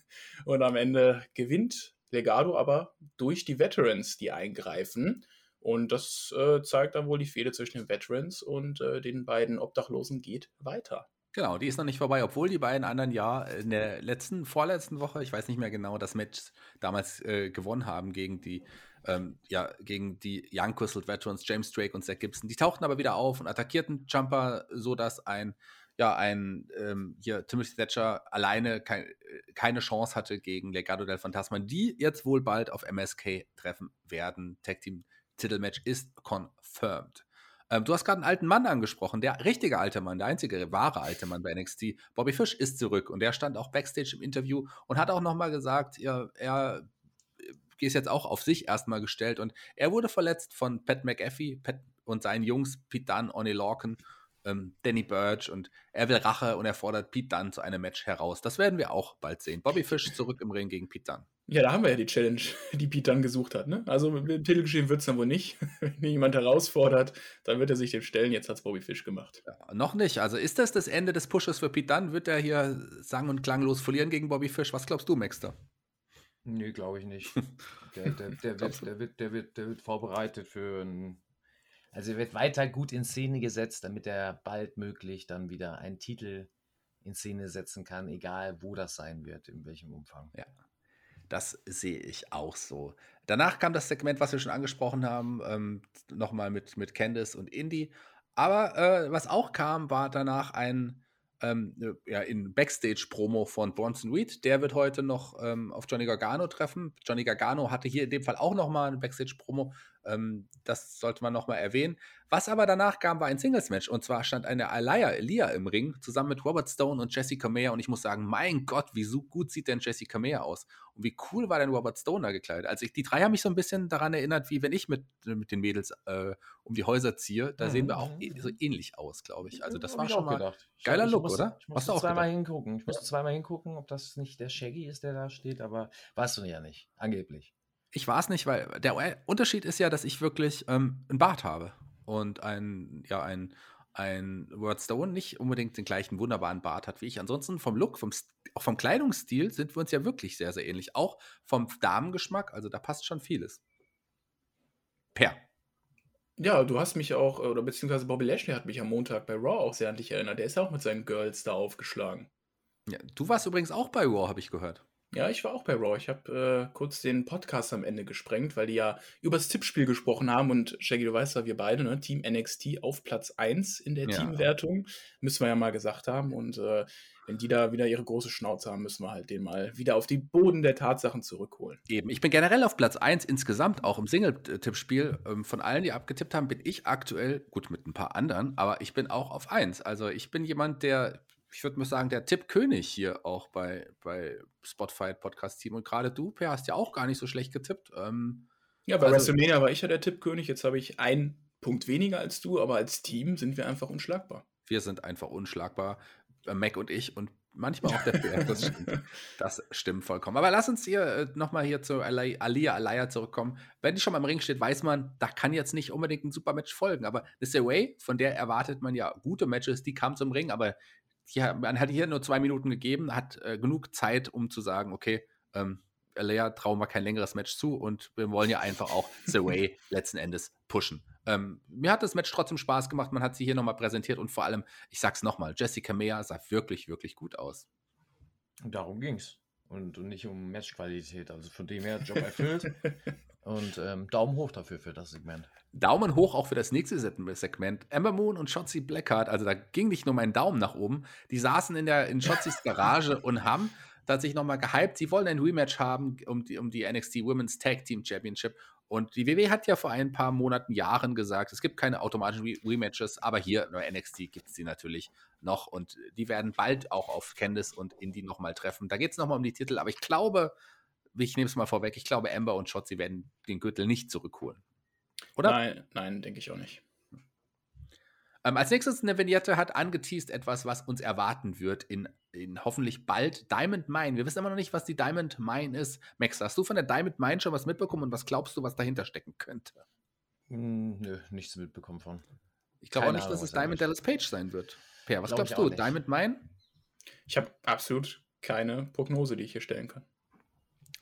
und am Ende gewinnt Legado aber durch die Veterans, die eingreifen. Und das äh, zeigt dann wohl die Fehde zwischen den Veterans und äh, den beiden Obdachlosen geht weiter. Genau, die ist noch nicht vorbei, obwohl die beiden anderen ja in der letzten, vorletzten Woche, ich weiß nicht mehr genau, das Match damals äh, gewonnen haben gegen die, ähm, ja, gegen die Young Crystal Veterans, James Drake und Zach Gibson. Die tauchten aber wieder auf und attackierten Jumper, sodass ein, ja, ein ähm, hier Timothy Thatcher alleine kein, keine Chance hatte gegen Legado del Fantasma, die jetzt wohl bald auf MSK treffen werden. Tag Team Titelmatch ist confirmed. Ähm, du hast gerade einen alten Mann angesprochen, der richtige alte Mann, der einzige wahre alte Mann bei NXT. Bobby Fish ist zurück und der stand auch backstage im Interview und hat auch nochmal gesagt, ja, er ist jetzt auch auf sich erstmal gestellt und er wurde verletzt von Pat McAfee Pat und seinen Jungs Pete Dunne, Oni Lorcan, ähm, Danny Burch und er will Rache und er fordert Pete Dunne zu einem Match heraus. Das werden wir auch bald sehen. Bobby Fish zurück im Ring gegen Pete Dunne. Ja, da haben wir ja die Challenge, die Pete dann gesucht hat. Ne? Also mit dem Titelgeschehen wird es dann wohl nicht. Wenn jemand herausfordert, dann wird er sich dem stellen. Jetzt hat es Bobby Fish gemacht. Ja, noch nicht. Also ist das das Ende des Pushes für Pete Dunne? Wird er hier sang- und klanglos verlieren gegen Bobby Fish? Was glaubst du, Maxter? Nee, glaube ich nicht. Der, der, der, wird, der, wird, der, wird, der wird vorbereitet für ein. Also er wird weiter gut in Szene gesetzt, damit er bald möglich dann wieder einen Titel in Szene setzen kann, egal wo das sein wird, in welchem Umfang. Ja. Das sehe ich auch so. Danach kam das Segment, was wir schon angesprochen haben, ähm, nochmal mit, mit Candice und Indy. Aber äh, was auch kam, war danach ein ähm, ja, in Backstage-Promo von Bronson Reed. Der wird heute noch ähm, auf Johnny Gargano treffen. Johnny Gargano hatte hier in dem Fall auch nochmal ein Backstage-Promo. Ähm, das sollte man nochmal erwähnen. Was aber danach kam, war ein Singles-Match. Und zwar stand eine Alaya Elia im Ring, zusammen mit Robert Stone und Jessica Meyer. Und ich muss sagen, mein Gott, wie so gut sieht denn Jessica Meyer aus? Und wie cool war denn Robert Stone da gekleidet? Also ich, die drei haben mich so ein bisschen daran erinnert, wie wenn ich mit, mit den Mädels äh, um die Häuser ziehe. Da Mhm, sehen wir auch mhm, eh- so ähnlich aus, glaube ich. Also das war schon mal gedacht. Geiler ich Look, musste, oder? Ich musste zweimal gedacht? hingucken. Ich musste zweimal hingucken, ob das nicht der Shaggy ist, der da steht, aber weißt du ja nicht, angeblich. Ich war es nicht, weil der Unterschied ist ja, dass ich wirklich ähm, einen Bart habe und ein, ja, ein, ein Robert Stone nicht unbedingt den gleichen wunderbaren Bart hat wie ich. Ansonsten vom Look, vom, auch vom Kleidungsstil sind wir uns ja wirklich sehr, sehr ähnlich. Auch vom Damengeschmack, also da passt schon vieles. Per. Ja, du hast mich auch, oder beziehungsweise Bobby Lashley hat mich am Montag bei Raw auch sehr an dich erinnert. Der ist ja auch mit seinen Girls da aufgeschlagen. Ja, du warst übrigens auch bei Raw, habe ich gehört. Ja, ich war auch bei Raw. Ich habe äh, kurz den Podcast am Ende gesprengt, weil die ja übers Tippspiel gesprochen haben. Und Shaggy, du weißt ja, wir beide, ne? Team NXT auf Platz 1 in der Ja. Teamwertung. Müssen wir ja mal gesagt haben. Und äh, wenn die da wieder ihre große Schnauze haben, müssen wir halt den mal wieder auf die Boden der Tatsachen zurückholen. Eben. Ich bin generell auf Platz 1 insgesamt, auch im Single-Tippspiel. Ähm, Von allen, die abgetippt haben, bin ich aktuell, gut mit ein paar anderen, aber ich bin auch auf 1. Also ich bin jemand, der, ich würde mal sagen, der Tippkönig hier auch bei, bei Spotify Podcast Team. Und gerade du, Per, hast ja auch gar nicht so schlecht getippt. Ähm, Ja, bei Also- WrestleMania war ich ja der Tippkönig. Jetzt habe ich einen Punkt weniger als du, aber als Team sind wir einfach unschlagbar. wir sind einfach unschlagbar, äh, Mac und ich. Und manchmal auch der Bär. Das stimmt. Das stimmt vollkommen. Aber lass uns hier äh, nochmal hier zu Alia Alaya zurückkommen. Wenn die schon mal im Ring steht, weiß man, da kann jetzt nicht unbedingt ein super Match folgen. Aber das Way, von der erwartet man ja gute Matches, die kam zum Ring, aber ja, man hat hier nur zwei Minuten gegeben, hat äh, genug Zeit, um zu sagen, okay, ähm, Alea trauen wir kein längeres Match zu und wir wollen ja einfach auch The Way letzten Endes pushen. Ähm, mir hat das Match trotzdem Spaß gemacht. Man hat sie hier nochmal präsentiert und vor allem, ich sag's nochmal, Jessica Mea sah wirklich, wirklich gut aus. Und darum ging's. Und, und nicht um Matchqualität. Also von dem her Job erfüllt. und ähm, Daumen hoch dafür für das Segment. Daumen hoch auch für das nächste Segment. Ember Moon und Shotzi Blackheart, also da ging nicht nur mein Daumen nach oben. Die saßen in der in Shotzis Garage und haben tatsächlich nochmal gehypt. Sie wollen ein Rematch haben um die, um die NXT Women's Tag Team Championship. Und die WWE hat ja vor ein paar Monaten, Jahren gesagt, es gibt keine automatischen Rematches, aber hier bei NXT gibt es die natürlich noch und die werden bald auch auf Candice und Indy nochmal treffen. Da geht es nochmal um die Titel, aber ich glaube, ich nehme es mal vorweg, ich glaube, Amber und Shotzi werden den Gürtel nicht zurückholen. Oder? Nein, nein, denke ich auch nicht. Ähm, als nächstes eine Vignette hat angeteased etwas, was uns erwarten wird in, in hoffentlich bald Diamond Mine. Wir wissen immer noch nicht, was die Diamond Mine ist. Max, hast du von der Diamond Mine schon was mitbekommen und was glaubst du, was dahinter stecken könnte? Hm, nö, nichts mitbekommen von. Ich glaube auch nicht, dass es Diamond Dallas Page sein wird. Per, was Glaub glaubst du? Diamond Mine? Ich habe absolut keine Prognose, die ich hier stellen kann.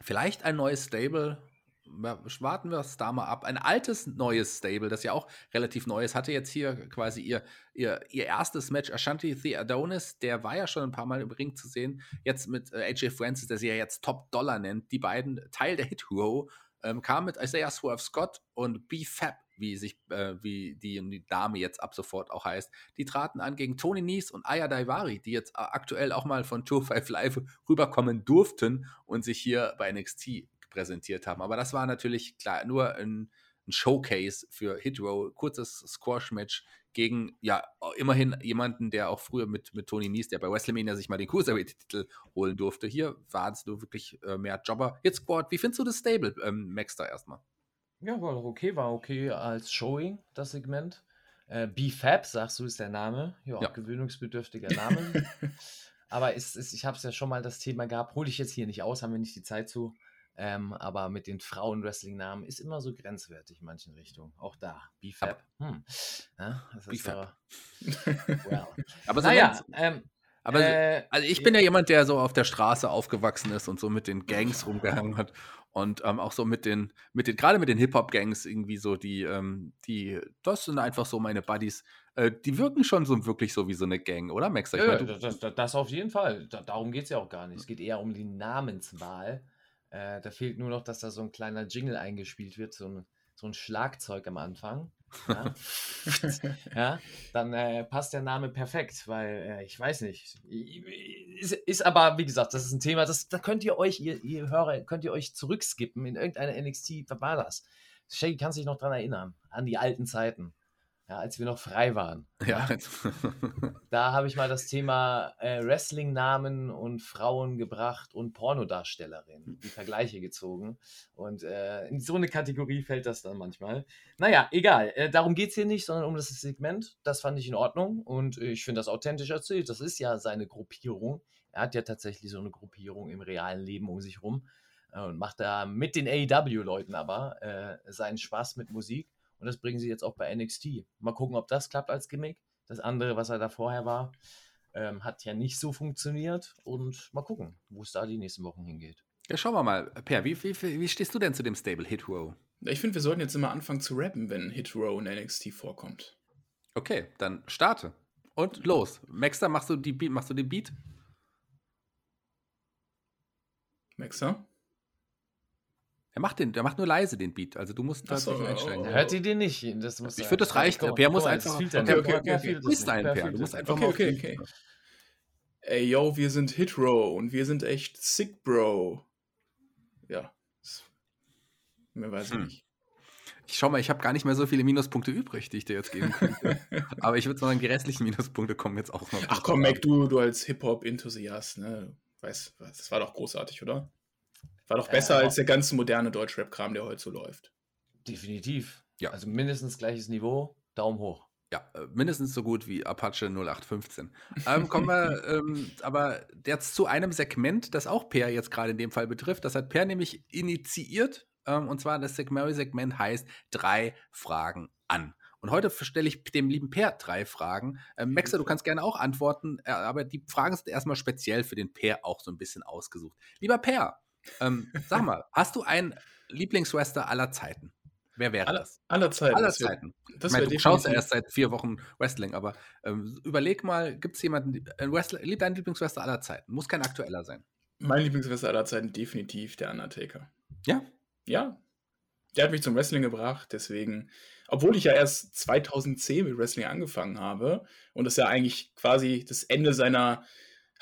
Vielleicht ein neues Stable warten wir es da mal ab. Ein altes, neues Stable, das ja auch relativ neu ist, hatte jetzt hier quasi ihr, ihr, ihr erstes Match. Ashanti The Adonis, der war ja schon ein paar Mal im Ring zu sehen. Jetzt mit äh, AJ Francis, der sie ja jetzt Top Dollar nennt. Die beiden, Teil der Hit Row, ähm, kam mit Isaiah Swerve Scott und B-Fab, wie sich, äh, wie die, die Dame jetzt ab sofort auch heißt. Die traten an gegen Tony Nies und Aya Daivari, die jetzt aktuell auch mal von Tour 5 Live rüberkommen durften und sich hier bei NXT präsentiert haben. Aber das war natürlich klar nur ein, ein Showcase für Hitrow, kurzes Squash-Match gegen ja immerhin jemanden, der auch früher mit, mit Tony Nies, der bei WrestleMania sich mal den Cruiserweight-Titel holen durfte. Hier war es nur wirklich äh, mehr Jobber. Jetzt Squad, wie findest du das Stable, ähm, Max, da erstmal? Ja, war okay, war okay als Showing, das Segment. Äh, B-Fab, sagst du, ist der Name. Ja, ja. gewöhnungsbedürftiger Name. Aber ist, ist, ich habe es ja schon mal das Thema gehabt, hole ich jetzt hier nicht aus, haben wir nicht die Zeit zu. Ähm, aber mit den Frauen-Wrestling-Namen ist immer so grenzwertig in manchen Richtungen. Auch da, BFAB. Hm. Ja, So, well. aber so naja, ähm, aber äh, also ich bin ja jemand, der so auf der Straße aufgewachsen ist und so mit den Gangs rumgehangen hat und ähm, auch so mit den, mit den, gerade mit den Hip-Hop-Gangs irgendwie so, die, ähm, die, das sind einfach so meine Buddies. Äh, die wirken schon so wirklich so wie so eine Gang, oder Max? Ja, meine, das, das, das, auf jeden Fall. Da, darum geht es ja auch gar nicht. Es geht eher um die Namenswahl. Äh, da fehlt nur noch, dass da so ein kleiner Jingle eingespielt wird, so ein, so ein Schlagzeug am Anfang. Ja, ja dann äh, passt der Name perfekt, weil äh, ich weiß nicht. Ist, ist, aber, wie gesagt, das ist ein Thema, das, da könnt ihr euch, ihr, ihr Hörer, könnt ihr euch zurückskippen in irgendeine NXT, das? Shaggy kann sich noch dran erinnern, an die alten Zeiten ja, als wir noch frei waren. Ja. da habe ich mal das Thema äh, Wrestling-Namen und Frauen gebracht und Pornodarstellerinnen, die Vergleiche gezogen. Und äh, in so eine Kategorie fällt das dann manchmal. Naja, egal. Äh, darum geht es hier nicht, sondern um das Segment. Das fand ich in Ordnung und ich finde das authentisch erzählt. Das ist ja seine Gruppierung. Er hat ja tatsächlich so eine Gruppierung im realen Leben um sich rum äh, und macht da mit den AEW-Leuten aber äh, seinen Spaß mit Musik. Und das bringen sie jetzt auch bei NXT. Mal gucken, ob das klappt als Gimmick. Das andere, was er da vorher war, ähm, hat ja nicht so funktioniert. Und mal gucken, wo es da die nächsten Wochen hingeht. Ja, schauen wir mal. Per, wie, wie, wie stehst du denn zu dem Stable Hit Row? Ich finde, wir sollten jetzt immer anfangen zu rappen, wenn Hit Row in NXT vorkommt. Okay, dann starte. Und los. Maxter, machst du, die Beat, machst du den Beat? Maxter? Er macht, den, der macht nur leise den Beat, also du musst tatsächlich so, einsteigen. Oh, oh. Hört ihr den nicht? Das muss, ich finde, das reicht. Per, per muss einfach. Okay, okay, okay, okay. Freestyle, Per. Du musst einfach okay, okay, okay. Ey, yo, wir sind Hit Row und wir sind echt sick, Bro. Ja. Mehr weiß ich hm. nicht. Ich schau mal, ich habe gar nicht mehr so viele Minuspunkte übrig, die ich dir jetzt geben könnte. Aber ich würde sagen, die restlichen Minuspunkte kommen jetzt auch noch. Ach komm, Mac, du, du als Hip-Hop-Enthusiast, ne? Weißt, das war doch großartig, oder? War doch besser äh, als der ganze moderne Deutschrap-Kram, der heute so läuft. Definitiv. Ja. Also mindestens gleiches Niveau, Daumen hoch. Ja, äh, mindestens so gut wie Apache 0815. Ähm, kommen wir ähm, aber jetzt zu einem Segment, das auch Per jetzt gerade in dem Fall betrifft. Das hat Per nämlich initiiert. Ähm, und zwar das Segment heißt drei Fragen an. Und heute stelle ich dem lieben Per drei Fragen. Ähm, Maxer, du kannst gerne auch antworten, äh, aber die Fragen sind erstmal speziell für den Per auch so ein bisschen ausgesucht. Lieber Per, ähm, sag mal, hast du einen Lieblingswrestler aller Zeiten? Wer wäre Aller, das? aller Zeiten. Aller das wär- Zeiten. Das ich meine, du schaust ja erst seit vier Wochen Wrestling, aber ähm, überleg mal, gibt es jemanden, ein Wrestler, liebt dein Lieblingswrestler aller Zeiten? Muss kein aktueller sein. Mein Lieblingswrestler aller Zeiten definitiv der Undertaker. Ja? Ja. Der hat mich zum Wrestling gebracht, deswegen, obwohl ich ja erst 2010 mit Wrestling angefangen habe und das ja eigentlich quasi das Ende seiner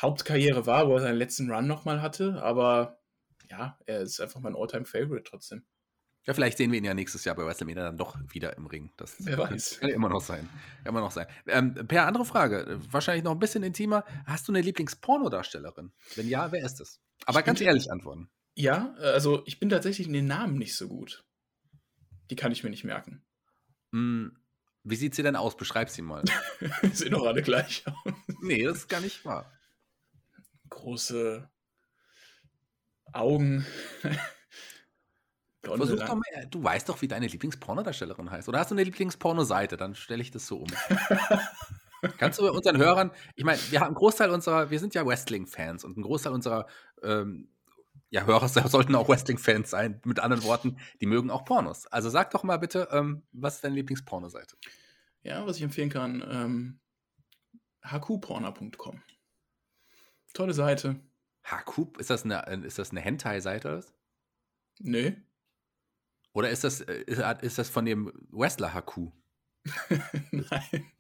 Hauptkarriere war, wo er seinen letzten Run nochmal hatte, aber ja, er ist einfach mein Alltime favorite trotzdem. Ja, vielleicht sehen wir ihn ja nächstes Jahr bei WrestleMania dann doch wieder im Ring. Das Wer weiß. Kann immer noch sein. Immer noch sein. Ähm, per andere Frage, wahrscheinlich noch ein bisschen intimer. Hast du eine Lieblingspornodarstellerin? Wenn ja, wer ist es? Aber Ich ganz ehrlich antworten. Ja, äh, also ich bin tatsächlich in den Namen nicht so gut. Die kann ich mir nicht merken. Hm, wie sieht sie denn aus? Beschreib sie mal. Sehen doch alle gleich aus. nee, das ist gar nicht wahr. Große Augen. Versuch doch mal, du weißt doch, wie deine Lieblingspornodarstellerin heißt. Oder hast du eine Lieblingspornoseite? Dann stelle ich das so um. Kannst du unseren Hörern, ich meine, wir haben einen Großteil unserer, wir sind ja Wrestling-Fans und ein Großteil unserer ähm, ja, Hörer sollten auch Wrestling-Fans sein. Mit anderen Worten, die mögen auch Pornos. Also sag doch mal bitte, ähm, was ist deine Lieblingspornoseite? Ja, was ich empfehlen kann, ähm, hqporner.com. Tolle Seite. Hakup, ist das eine, äh, ist das eine Hentai-Seite? oder was? Nö. Oder ist das, äh, ist, ist das von dem Wrestler Haku? Nein.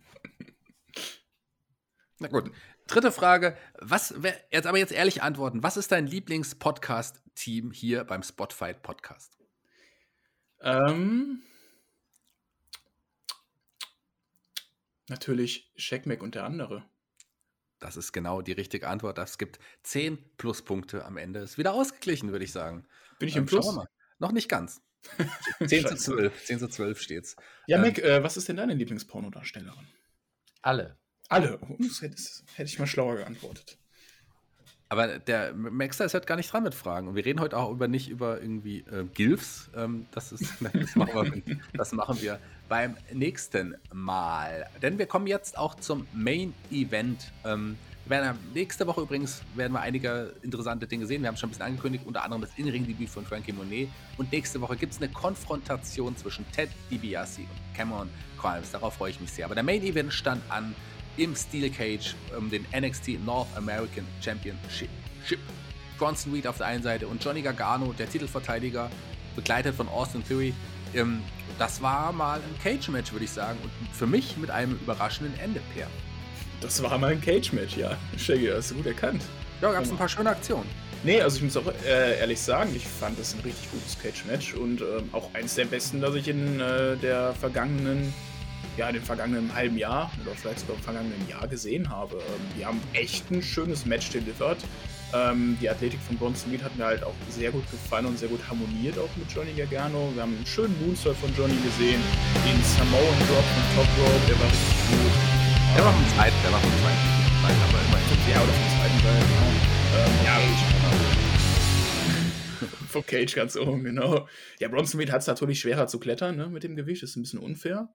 Na gut. Dritte Frage. Was, wer, jetzt aber jetzt ehrlich antworten. Was ist dein Lieblings-Podcast-Team hier beim Spotfight Podcast? Ähm, natürlich Checkmack und der andere. Das ist genau die richtige Antwort. Das gibt 10 Pluspunkte am Ende. Ist wieder ausgeglichen, würde ich sagen. Bin ich Ähm, im Plus? wir mal. Noch nicht ganz. 10 zu Scheiße. 12. 10 zu 12 steht's. Ja, Ähm, Mac, äh, was ist denn deine Lieblingspornodarstellerin? Alle. Alle. Oh, Das hätte, das hätte ich mal schlauer geantwortet. Aber der Maxter ist halt gar nicht dran mit Fragen. Und wir reden heute auch über nicht über irgendwie äh, Gilfs. Ähm, das, ist, das, machen wir, das machen wir beim nächsten Mal. Denn wir kommen jetzt auch zum Main Event. Ähm, werden, nächste Woche übrigens werden wir einige interessante Dinge sehen. Wir haben schon ein bisschen angekündigt, unter anderem das In-Ring-Debüt von Frankie Monet. Und nächste Woche gibt es eine Konfrontation zwischen Ted DiBiase und Cameron Grimes. Darauf freue ich mich sehr. Aber der Main Event stand an im Steel Cage um den NXT North American Championship. Ship. Bronson Reed auf der einen Seite und Johnny Gargano, der Titelverteidiger, begleitet von Austin Theory. Ähm, das war mal ein Cage-Match, würde ich sagen. Und für mich mit einem überraschenden Ende, Per. Das war mal ein Cage-Match, ja. Shaggy, hast du gut erkannt. Ja, gab es ein paar schöne Aktionen. Nee, also ich muss auch äh, ehrlich sagen, ich fand das ein richtig gutes Cage-Match und ähm, auch eins der besten, das ich in äh, der vergangenen, ja, in dem vergangenen halben Jahr oder vielleicht sogar im vergangenen Jahr gesehen habe. Ähm, die haben echt ein schönes Match delivered. Ähm, die Athletik von Bronson Reed hat mir halt auch sehr gut gefallen und sehr gut harmoniert auch mit Johnny Gargano. Wir haben einen schönen Moonsault von Johnny gesehen, den Samoan Drop vom Top Rope, der war richtig gut. Der war vom zweiten, der war vom zweiten. Nein, aber immerhin. Ja, oder vom zweiten Teil, genau. Ähm, ja, vom Cage ganz oben, genau. Ja, Bronson Reed hat es natürlich schwerer zu klettern, ne, mit dem Gewicht, ist ein bisschen unfair.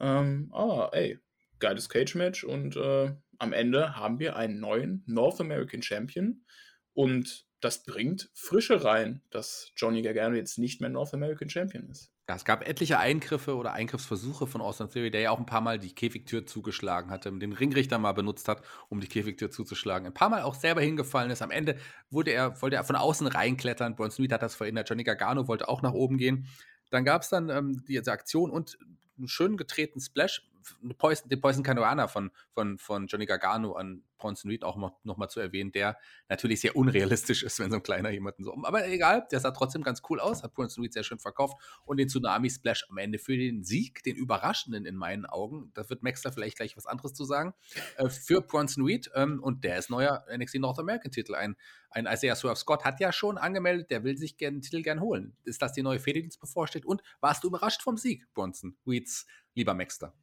Ähm, aber ey, geiles Cage-Match und äh, am Ende haben wir einen neuen North American Champion und das bringt Frische rein, dass Johnny Gargano jetzt nicht mehr North American Champion ist. Ja, es gab etliche Eingriffe oder Eingriffsversuche von Austin Theory, der ja auch ein paar Mal die Käfigtür zugeschlagen hatte, den Ringrichter mal benutzt hat, um die Käfigtür zuzuschlagen. Ein paar Mal auch selber hingefallen ist. Am Ende wurde er, wollte er von außen reinklettern. Bronson Reed hat das verhindert. Johnny Gargano wollte auch nach oben gehen. Dann gab es dann ähm, diese Aktion und einen schön getretenen Splash. Poison, den Poison Canuana von, von, von Johnny Gargano an Bronson Reed auch noch, noch mal zu erwähnen, der natürlich sehr unrealistisch ist, wenn so ein kleiner jemanden so. Aber egal, der sah trotzdem ganz cool aus, hat Bronson Reed sehr schön verkauft und den Tsunami Splash am Ende für den Sieg, den überraschenden in meinen Augen, da wird Max da vielleicht gleich was anderes zu sagen, äh, für Bronson Reed ähm, und der ist neuer NXT North American Titel. Ein, ein Isaiah Swerve Scott hat ja schon angemeldet, der will sich gern, den Titel gern holen. Ist das die neue Fehde, die uns bevorsteht? Und warst du überrascht vom Sieg, Bronson Reeds lieber Maxter?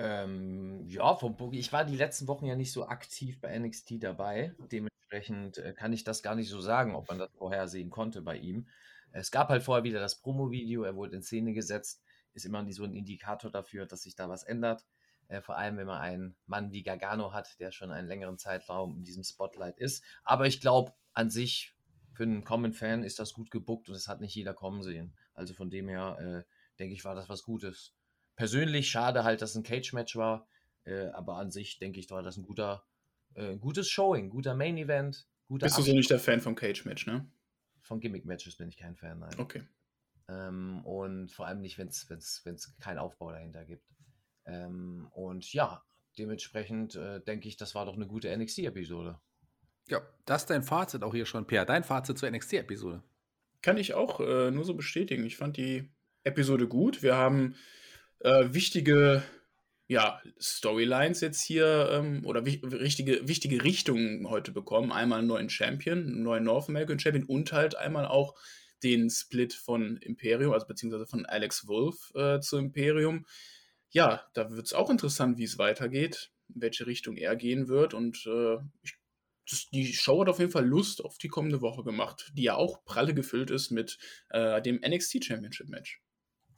Ähm, ja, vom Boogie. Ich war die letzten Wochen ja nicht so aktiv bei NXT dabei. Dementsprechend äh, kann ich das gar nicht so sagen, ob man das vorhersehen konnte bei ihm. Es gab halt vorher wieder das Promo-Video, er wurde in Szene gesetzt. Ist immer so ein Indikator dafür, dass sich da was ändert. Äh, vor allem, wenn man einen Mann wie Gargano hat, der schon einen längeren Zeitraum in diesem Spotlight ist. Aber ich glaube, an sich, für einen Common Fan ist das gut gebuckt und es hat nicht jeder kommen sehen. Also von dem her, äh, denke ich, war das was Gutes persönlich schade halt, dass es ein Cage-Match war. Äh, aber an sich denke ich, war das ein guter, äh, gutes Showing, guter Main-Event. Bist Abschluss. du so nicht der Fan vom Cage-Match, ne? Von Gimmick-Matches bin ich kein Fan, nein. Okay. Ähm, und vor allem nicht, wenn es keinen Aufbau dahinter gibt. Ähm, und ja, dementsprechend äh, denke ich, das war doch eine gute NXT-Episode. Ja, das ist dein Fazit auch hier schon, Per. Dein Fazit zur NXT-Episode. Kann ich auch äh, nur so bestätigen. Ich fand die Episode gut. Wir haben äh, wichtige ja, Storylines jetzt hier ähm, oder richtige, wichtige Richtungen heute bekommen. Einmal einen neuen Champion, einen neuen North American Champion und halt einmal auch den Split von Imperium, also beziehungsweise von Alex Wolf äh, zu Imperium. Ja, da wird es auch interessant, wie es weitergeht, in welche Richtung er gehen wird. Und äh, ich, das, die Show hat auf jeden Fall Lust auf die kommende Woche gemacht, die ja auch pralle gefüllt ist mit äh, dem NXT Championship Match.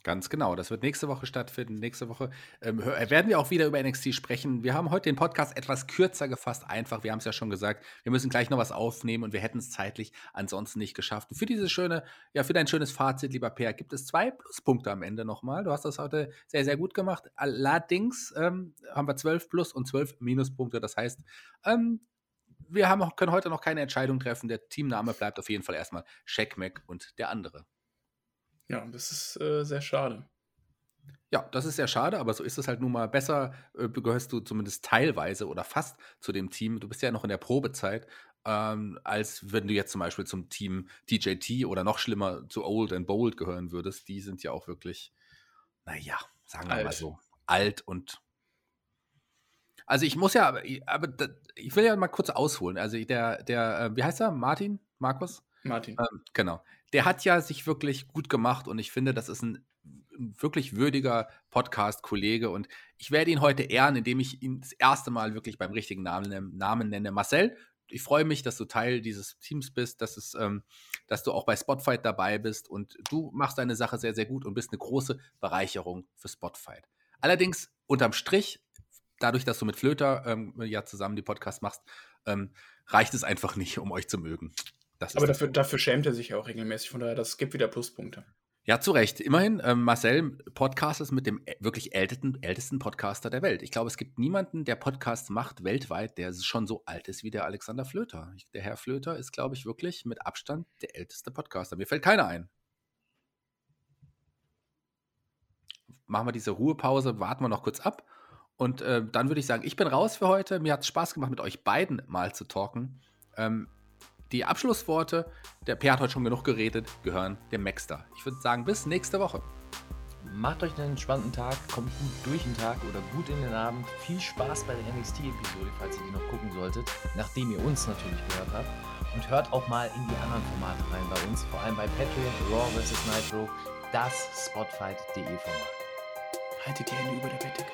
Ganz genau. Das wird nächste Woche stattfinden. Nächste Woche ähm, werden wir auch wieder über NXT sprechen. Wir haben heute den Podcast etwas kürzer gefasst. Einfach, wir haben es ja schon gesagt, wir müssen gleich noch was aufnehmen und wir hätten es zeitlich ansonsten nicht geschafft. für dieses schöne, ja, für dein schönes Fazit, lieber Per, gibt es zwei Pluspunkte am Ende nochmal. Du hast das heute sehr, sehr gut gemacht. Allerdings ähm, haben wir zwölf Plus und zwölf Minuspunkte. Das heißt, ähm, wir haben können heute noch keine Entscheidung treffen. Der Teamname bleibt auf jeden Fall erstmal Mac und der andere. Ja, das ist äh, sehr schade. Ja, das ist sehr schade, aber so ist es halt nun mal. Besser äh, gehörst du zumindest teilweise oder fast zu dem Team. Du bist ja noch in der Probezeit, ähm, als wenn du jetzt zum Beispiel zum Team TJT oder noch schlimmer zu Old and Bold gehören würdest. Die sind ja auch wirklich, naja, sagen wir alt. mal so, alt und. Also ich muss ja, aber, aber ich will ja mal kurz ausholen. Also der, der, äh, wie heißt er? Martin? Markus? Martin. Ähm, genau der hat ja sich wirklich gut gemacht und ich finde, das ist ein wirklich würdiger Podcast-Kollege und ich werde ihn heute ehren, indem ich ihn das erste Mal wirklich beim richtigen Namen, Namen nenne. Marcel, ich freue mich, dass du Teil dieses Teams bist, dass, es, ähm, dass du auch bei Spotfight dabei bist und du machst deine Sache sehr, sehr gut und bist eine große Bereicherung für Spotfight. Allerdings unterm Strich, dadurch, dass du mit Flöter ähm, ja zusammen die Podcast machst, ähm, reicht es einfach nicht, um euch zu mögen. Aber dafür, dafür schämt er sich ja auch regelmäßig, von daher, das gibt wieder Pluspunkte. Ja, zu Recht. Immerhin, ähm, Marcel Podcast ist mit dem wirklich ältesten, ältesten Podcaster der Welt. Ich glaube, es gibt niemanden, der Podcasts macht weltweit, der schon so alt ist wie der Alexander Flöter. Der Herr Flöter ist, glaube ich, wirklich mit Abstand der älteste Podcaster. Mir fällt keiner ein. Machen wir diese Ruhepause, warten wir noch kurz ab. Und äh, dann würde ich sagen, ich bin raus für heute. Mir hat es Spaß gemacht, mit euch beiden mal zu talken. Ähm, die Abschlussworte, der Per hat heute schon genug geredet, gehören dem Maxter. Ich würde sagen, bis nächste Woche. Macht euch einen entspannten Tag, kommt gut durch den Tag oder gut in den Abend. Viel Spaß bei der NXT-Episode, falls ihr die noch gucken solltet, nachdem ihr uns natürlich gehört habt. Und hört auch mal in die anderen Formate rein bei uns, vor allem bei Patreon, Raw vs. Nitro, das Spotfight.de Format. Haltet die Hände über der Bettdecke.